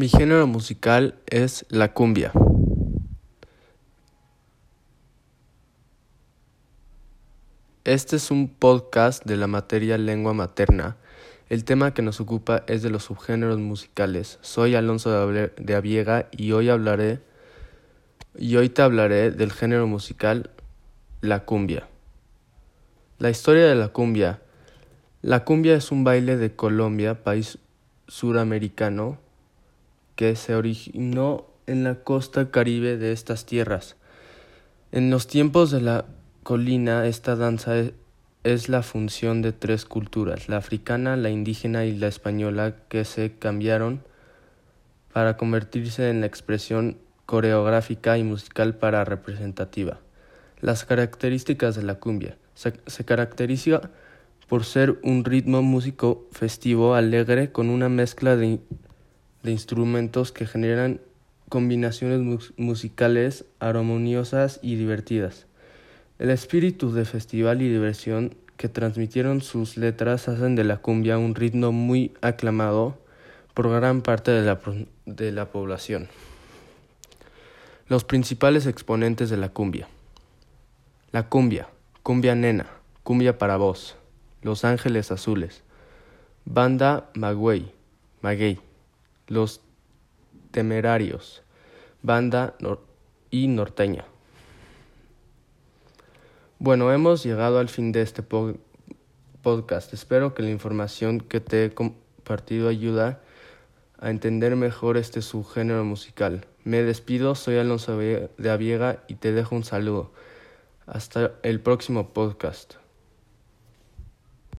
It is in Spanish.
Mi género musical es la cumbia. Este es un podcast de la materia lengua materna. El tema que nos ocupa es de los subgéneros musicales. Soy Alonso de Aviega y hoy hablaré y hoy te hablaré del género musical la cumbia. La historia de la cumbia. La cumbia es un baile de Colombia, país suramericano, que se originó en la costa caribe de estas tierras. En los tiempos de la colina, esta danza es, la función de tres culturas, la africana, la indígena y la española, que se cambiaron para convertirse en la expresión coreográfica y musical para representativa. Las características de la cumbia. Se, caracteriza por ser un ritmo músico festivo, alegre, con una mezcla de, de instrumentos que generan combinaciones musicales armoniosas y divertidas. El espíritu de festival y diversión que transmitieron sus letras hacen de la cumbia un ritmo muy aclamado por gran parte de la, de la población. Los principales exponentes de la cumbia. La cumbia, cumbia nena, cumbia para voz, Los Ángeles Azules, Banda Magüey, Maguey, Los Temerarios, Banda y Norteña. Bueno, hemos llegado al fin de este podcast. Espero que la información que te he compartido ayuda a entender mejor este subgénero musical. Me despido, soy Alonso de Aviega y te dejo un saludo. Hasta el próximo podcast.